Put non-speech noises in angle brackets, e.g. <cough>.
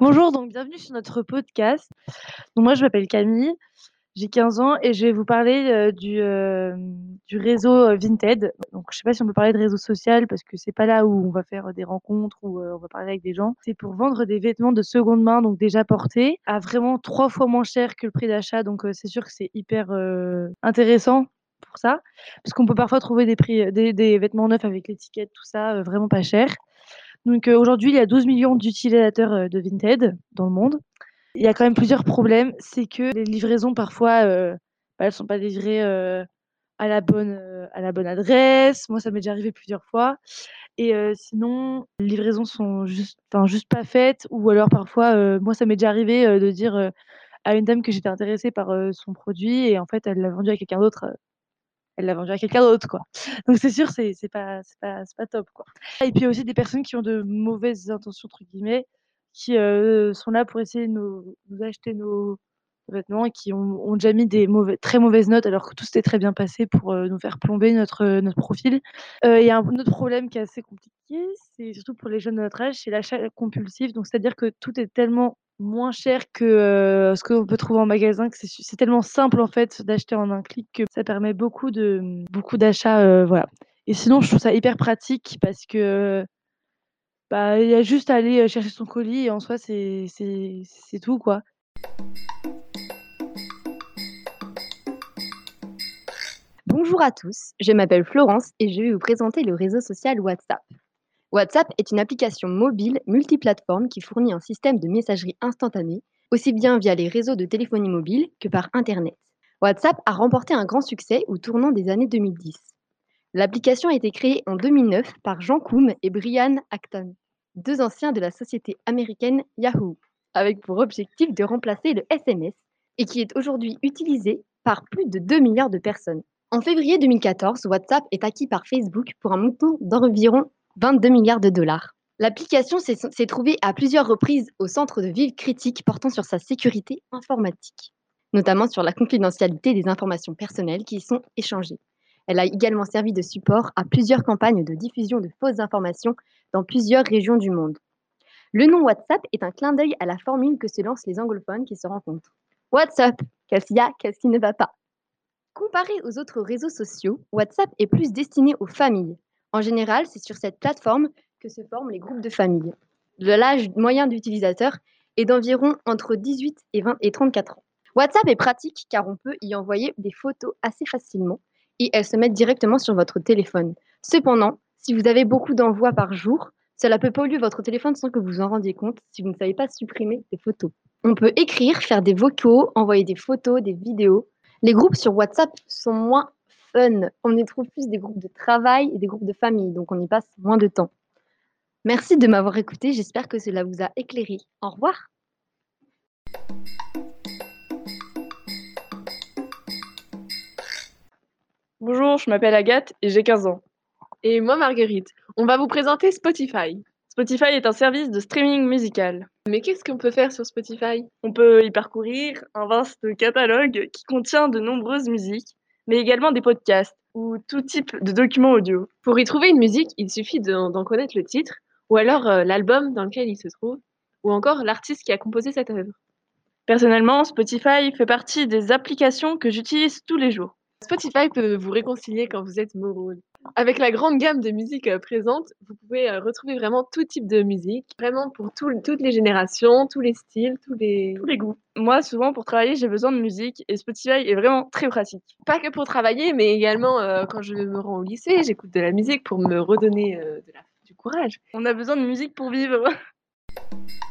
Bonjour, donc bienvenue sur notre podcast. Donc moi je m'appelle Camille, j'ai 15 ans et je vais vous parler euh, du, euh, du réseau euh, Vinted. Donc je sais pas si on peut parler de réseau social parce que c'est pas là où on va faire des rencontres ou on va parler avec des gens. C'est pour vendre des vêtements de seconde main, donc déjà portés, à vraiment trois fois moins cher que le prix d'achat. Donc c'est sûr que c'est hyper intéressant pour ça, parce qu'on peut parfois trouver des prix, des vêtements neufs avec l'étiquette, tout ça, vraiment pas cher. Donc aujourd'hui, il y a 12 millions d'utilisateurs de Vinted dans le monde. Il y a quand même plusieurs problèmes. C'est que les livraisons, parfois, euh, bah, elles ne sont pas livrées à, la bonne, adresse. Moi, ça m'est déjà arrivé plusieurs fois. Et sinon, les livraisons sont juste, juste pas faites. Ou alors, parfois, moi, ça m'est déjà arrivé de dire à une dame que j'étais intéressée par son produit et en fait, elle l'a vendu à quelqu'un d'autre elle l'a vendu à quelqu'un d'autre, quoi. Donc c'est sûr, c'est c'est pas c'est pas c'est pas top, quoi. Et puis il y a aussi des personnes qui ont de «mauvaises intentions» entre guillemets, qui, heu, sont là pour essayer de nous nous acheter nos qui ont déjà mis des très mauvaises notes alors que tout s'était très bien passé pour, heu, nous faire plomber notre, notre profil. Il y a un autre problème qui est assez compliqué, c'est surtout pour les jeunes de notre âge, c'est l'achat compulsif. Donc c'est-à-dire que tout est tellement moins cher que, heu, ce qu'on peut trouver en magasin, que c'est tellement simple en fait d'acheter en un clic que ça permet beaucoup de, beaucoup d'achats, heu, voilà. Et sinon je trouve ça hyper pratique parce que, bah, il y a juste à aller, chercher son colis et en soi c'est tout quoi. Bonjour à tous, je m'appelle Florence et je vais vous présenter le réseau social WhatsApp. WhatsApp est une application mobile multiplateforme qui fournit un système de messagerie instantanée, aussi bien via les réseaux de téléphonie mobile que par Internet. WhatsApp a remporté un grand succès au tournant des années 2010. L'application a été créée en 2009 par Jean Koum et Brian Acton, deux anciens de la société américaine Yahoo, avec pour objectif de remplacer le SMS et qui est aujourd'hui utilisé par plus de 2 milliards de personnes. En février 2014, WhatsApp est acquis par Facebook pour un montant d'environ 22 milliards de dollars. L'application s'est trouvée à plusieurs reprises au centre de vives critiques portant sur sa sécurité informatique, notamment sur la confidentialité des informations personnelles qui y sont échangées. Elle a également servi de support à plusieurs campagnes de diffusion de fausses informations dans plusieurs régions du monde. Le nom WhatsApp est un clin d'œil à la formule que se lancent les anglophones qui se rencontrent. WhatsApp, qu'est-ce qu'il y a, qu'est-ce qui ne va pas? Comparé aux autres réseaux sociaux, WhatsApp est plus destiné aux familles, en général, c'est sur cette plateforme que se forment les groupes de famille. L'âge moyen d'utilisateur est d'environ entre 18 et, 20 et 34 ans. WhatsApp est pratique car on peut y envoyer des photos assez facilement et elles se mettent directement sur votre téléphone. Cependant, si vous avez beaucoup d'envois par jour, cela peut polluer votre téléphone sans que vous en rendiez compte si vous ne savez pas supprimer des photos. On peut écrire, faire des vocaux, envoyer des photos, des vidéos. Les groupes sur WhatsApp sont moins on y trouve plus des groupes de travail et des groupes de famille, donc on y passe moins de temps. Merci de m'avoir écouté, j'espère que cela vous a éclairé. Au revoir. Bonjour, je m'appelle Agathe et j'ai 15 ans. Et moi Marguerite. On va vous présenter Spotify. Spotify est un service de streaming musical. Mais qu'est-ce qu'on peut faire sur Spotify? On peut y parcourir un vaste catalogue qui contient de nombreuses musiques mais également des podcasts ou tout type de documents audio. Pour y trouver une musique, il suffit d'en connaître le titre, ou alors euh, l'album dans lequel il se trouve, ou encore l'artiste qui a composé cette œuvre. Personnellement, Spotify fait partie des applications que j'utilise tous les jours. Spotify peut vous réconcilier quand vous êtes morose. Avec la grande gamme de musique euh, présente, vous pouvez euh, retrouver vraiment tout type de musique, vraiment pour toutes les générations, tous les styles, tous les... tous les goûts. Moi, souvent, pour travailler, j'ai besoin de musique et Spotify est vraiment très pratique. Pas que pour travailler, mais également euh, quand je me rends au lycée, j'écoute de la musique pour me redonner de la... du courage. On a besoin de musique pour vivre. <laughs>